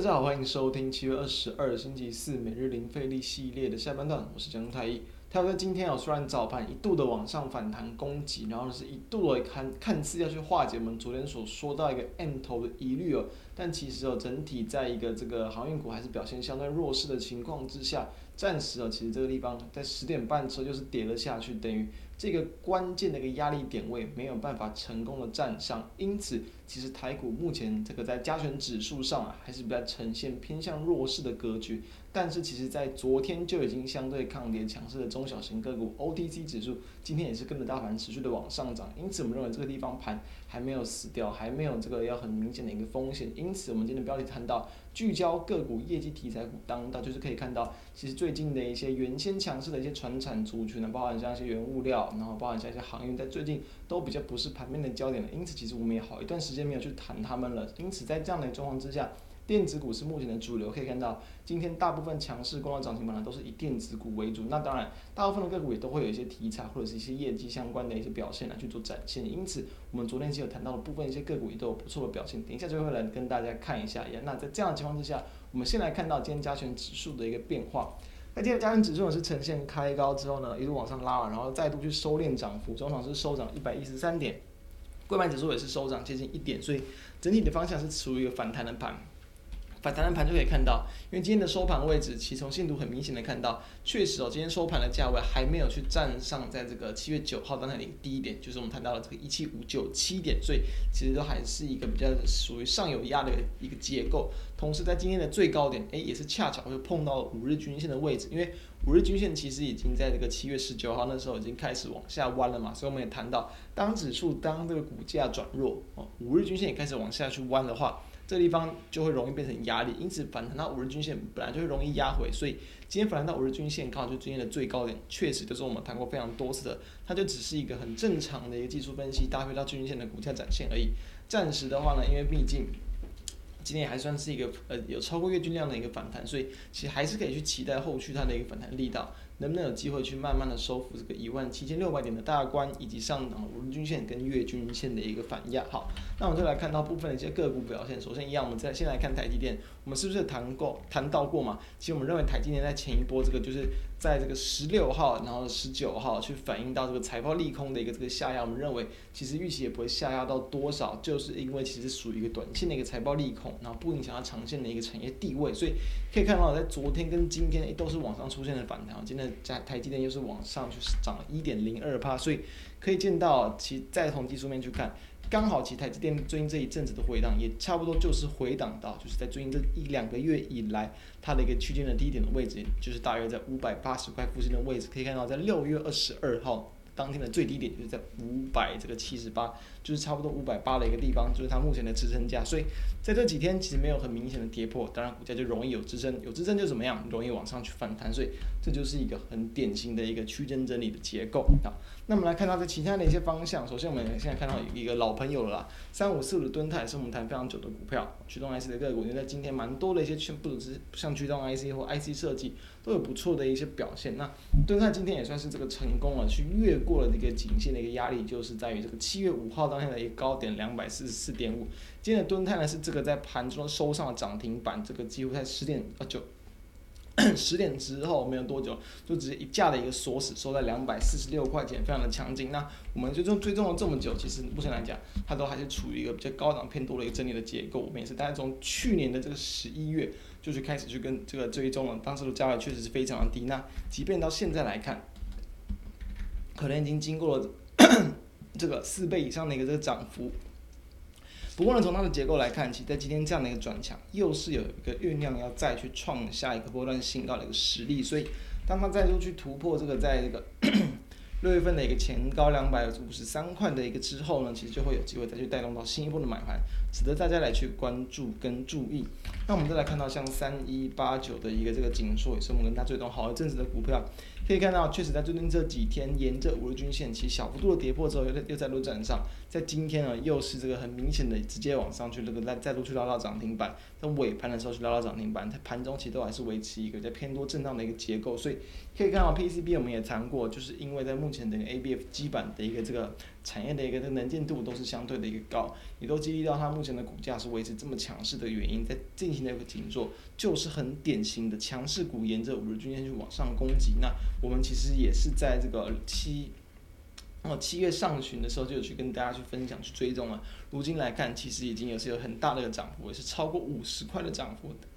大家好，欢迎收听七月二十二星期四每日零费力系列的下半段，我是江太一。他在今天啊，虽然早盘一度的往上反弹攻击，然后是一度的看看似要去化解我们昨天所说到一个 M 头的疑虑哦，但其实哦，整体在一个这个航运股还是表现相对弱势的情况之下，暂时哦，其实这个地方在十点半之后就是跌了下去，等于。这个关键的一个压力点位没有办法成功的站上，因此其实台股目前这个在加权指数上啊，还是比较呈现偏向弱势的格局。但是其实，在昨天就已经相对抗跌强势的中小型个股 OTC 指数，今天也是跟着大盘持续的往上涨。因此，我们认为这个地方盘还没有死掉，还没有这个要很明显的一个风险。因此，我们今天的标题谈到聚焦个股业绩题材股当道，就是可以看到，其实最最近的一些原先强势的一些传产族群呢，包含像一些原物料。然后包含像一些航运，在最近都比较不是盘面的焦点了，因此其实我们也好一段时间没有去谈他们了。因此在这样的状况之下，电子股是目前的主流。可以看到，今天大部分强势攻到涨停板呢都是以电子股为主。那当然，大部分的个股也都会有一些题材或者是一些业绩相关的一些表现来去做展现。因此，我们昨天其实有谈到的部分一些个股也都有不错的表现。等一下就会来跟大家看一下。那在这样的情况之下，我们先来看到今天加权指数的一个变化。那今天加权指数呢是呈现开高之后呢，一路往上拉，然后再度去收敛涨幅，总场是收涨一百一十三点，柜买指数也是收涨接近一点，所以整体的方向是处于一个反弹的盘。反弹的盘就可以看到，因为今天的收盘位置，其从线图很明显的看到，确实哦，今天收盘的价位还没有去站上在这个七月九号当天的一个低点，就是我们谈到了这个一七五九七点，所以其实都还是一个比较属于上有压的一个结构。同时在今天的最高点，诶，也是恰巧会碰到五日均线的位置，因为五日均线其实已经在这个七月十九号那时候已经开始往下弯了嘛，所以我们也谈到，当指数当这个股价转弱哦，五日均线也开始往下去弯的话。这地方就会容易变成压力，因此反弹到五日均线本来就会容易压回，所以今天反弹到五日均线刚好就今天的最高点，确实就是我们谈过非常多次的，它就只是一个很正常的一个技术分析搭配到均线的股价展现而已。暂时的话呢，因为毕竟今天还算是一个呃有超过月均量的一个反弹，所以其实还是可以去期待后续它的一个反弹力道。能不能有机会去慢慢的收复这个一万七千六百点的大关，以及上涨五日均线跟月均线的一个反压？好，那我们就来看到部分的一些个股表现。首先一样，我们再先来看台积电，我们是不是谈过谈到过嘛？其实我们认为台积电在前一波这个就是在这个十六号，然后十九号去反映到这个财报利空的一个这个下压，我们认为其实预期也不会下压到多少，就是因为其实属于一个短线的一个财报利空，然后不影响它长线的一个产业地位，所以可以看到在昨天跟今天都是往上出现的反弹，今天。在台积电又是往上去涨了一点零二趴，所以可以见到，其再从技术面去看，刚好其台积电最近这一阵子的回档也差不多就是回档到，就是在最近这一两个月以来，它的一个区间的低点的位置，就是大约在五百八十块附近的位置，可以看到在六月二十二号。当天的最低点就是在五百这个七十八，就是差不多五百八的一个地方，就是它目前的支撑价。所以在这几天其实没有很明显的跌破，当然股价就容易有支撑，有支撑就怎么样，容易往上去反弹。所以这就是一个很典型的一个区间整理的结构。好，那我们来看到这其他的一些方向。首先我们现在看到一个老朋友了啦，三五四五的敦泰是我们谈非常久的股票，驱动 IC 的个股，因为在今天蛮多的一些全部都是像驱动 IC 或 IC 设计都有不错的一些表现。那敦泰今天也算是这个成功了，去越过。了这个颈线的一个压力，就是在于这个七月五号当天的一个高点两百四十四点五。今天的敦泰呢是这个在盘中收上了涨停板，这个几乎在十点呃九 十点之后没有多久，就直接一价的一个锁死，收在两百四十六块钱，非常的强劲。那我们最终追踪了这么久，其实目前来讲，它都还是处于一个比较高档偏多的一个整理的结构。我们也是大概从去年的这个十一月就是开始去跟这个追踪了，当时的价位确实是非常的低。那即便到现在来看。可能已经经过了 这个四倍以上的一个这个涨幅，不过呢，从它的结构来看，其实在今天这样的一个转强，又是有一个酝酿要再去创下一个波段新高的一个实力，所以当它再度去突破这个在这个六月份的一个前高两百五十三块的一个之后呢，其实就会有机会再去带动到新一波的买盘，值得大家来去关注跟注意。那我们再来看到像三一八九的一个这个紧缩，也是我们跟它追踪好一阵子的股票。可以看到，确实在最近这几天，沿着五日均线，其实小幅度的跌破之后，又在又在路站上，在今天呢，又是这个很明显的直接往上去，这个再再度去拉到涨停板，在尾盘的时候去拉到涨停板，在盘中其实都还是维持一个在偏多震荡的一个结构，所以可以看到 PCB 我们也谈过，就是因为在目目前的 ABF 基板的一个这个产业的一个能见度都是相对的一个高，也都激励到它目前的股价是维持这么强势的原因，在进行的一个紧做，就是很典型的强势股沿着五日均线去往上攻击。那我们其实也是在这个七。那么七月上旬的时候就有去跟大家去分享去追踪了，如今来看其实已经也是有很大的一个涨幅，也是超过五十块的涨幅的，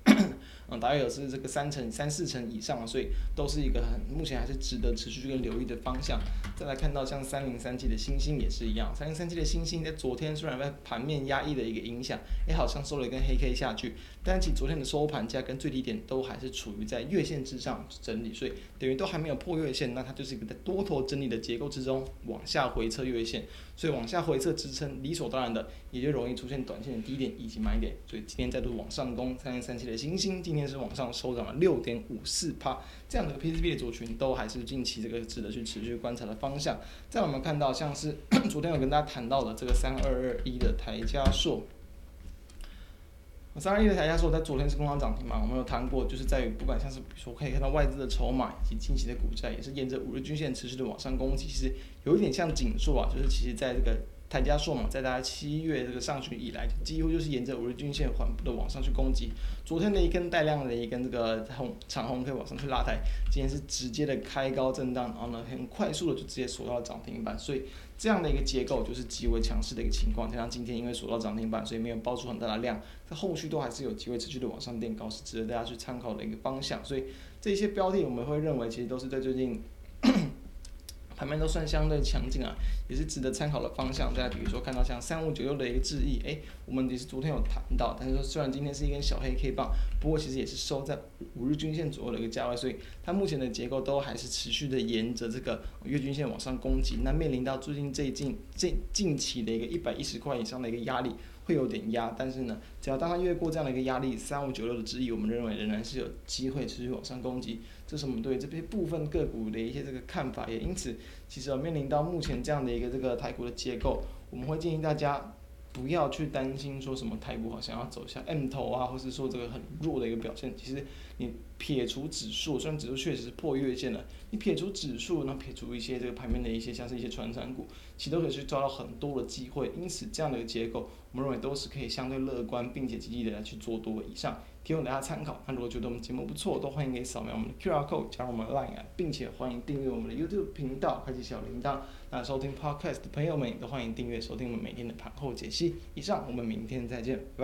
嗯，大概有是这个三成三四成以上，所以都是一个很目前还是值得持续跟留意的方向。再来看到像三零三七的星星也是一样，三零三七的星星在昨天虽然被盘面压抑的一个影响，也，好像收了一根黑 K 下去，但其昨天的收盘价跟最低点都还是处于在月线之上整理，所以等于都还没有破月线，那它就是一个在多头整理的结构之中。往下回撤月线，所以往下回撤支撑，理所当然的也就容易出现短线的低点以及买点。所以今天再度往上攻，三零三七的星星今天是往上收涨了六点五四趴，这样的 PCB 的族群都还是近期这个值得去持续观察的方向。再我们看到像是 昨天有跟大家谈到的这个三二二一的台加硕。三二一的台加硕在昨天是攻上涨停嘛？我们有谈过，就是在于不管像是比如说可以看到外资的筹码以及近期的股价，也是沿着五日均线持续的往上攻击，其实有一点像紧缩啊，就是其实在这个。台加硕嘛，在大概七月这个上旬以来，几乎就是沿着五日均线缓步的往上去攻击。昨天的一根带量的一根这个红长红可以往上去拉抬，今天是直接的开高震荡，然后呢很快速的就直接锁到涨停板。所以这样的一个结构就是极为强势的一个情况。加上今天因为锁到涨停板，所以没有爆出很大的量，在后续都还是有机会持续的往上垫高，是值得大家去参考的一个方向。所以这些标的我们会认为，其实都是在最近。盘面都算相对强劲啊，也是值得参考的方向。再比如说看到像三五九六的一个智易，诶，我们也是昨天有谈到，但是说虽然今天是一根小黑 K 棒，不过其实也是收在五日均线左右的一个价位，所以它目前的结构都还是持续的沿着这个月均线往上攻击。那面临到最近最近近近期的一个一百一十块以上的一个压力。会有点压，但是呢，只要当它越过这样的一个压力，三五九六的质疑，我们认为仍然是有机会持续往上攻击。这是我们对这些部分个股的一些这个看法，也因此，其实面临到目前这样的一个这个台股的结构，我们会建议大家。不要去担心说什么台股好像要走向 M 头啊，或是说这个很弱的一个表现。其实你撇除指数，虽然指数确实是破月线了，你撇除指数，那撇除一些这个盘面的一些像是一些传产股，其实都可以去抓到很多的机会。因此这样的一个结构，我们认为都是可以相对乐观，并且积极的来去做多以上。提供大家参考。那如果觉得我们节目不错，都欢迎可以扫描我们的 QR code 加入我们的 Line，并且欢迎订阅我们的 YouTube 频道，开启小铃铛。那收听 Podcast 的朋友们也都欢迎订阅收听我们每天的盘后解析。以上，我们明天再见，拜拜。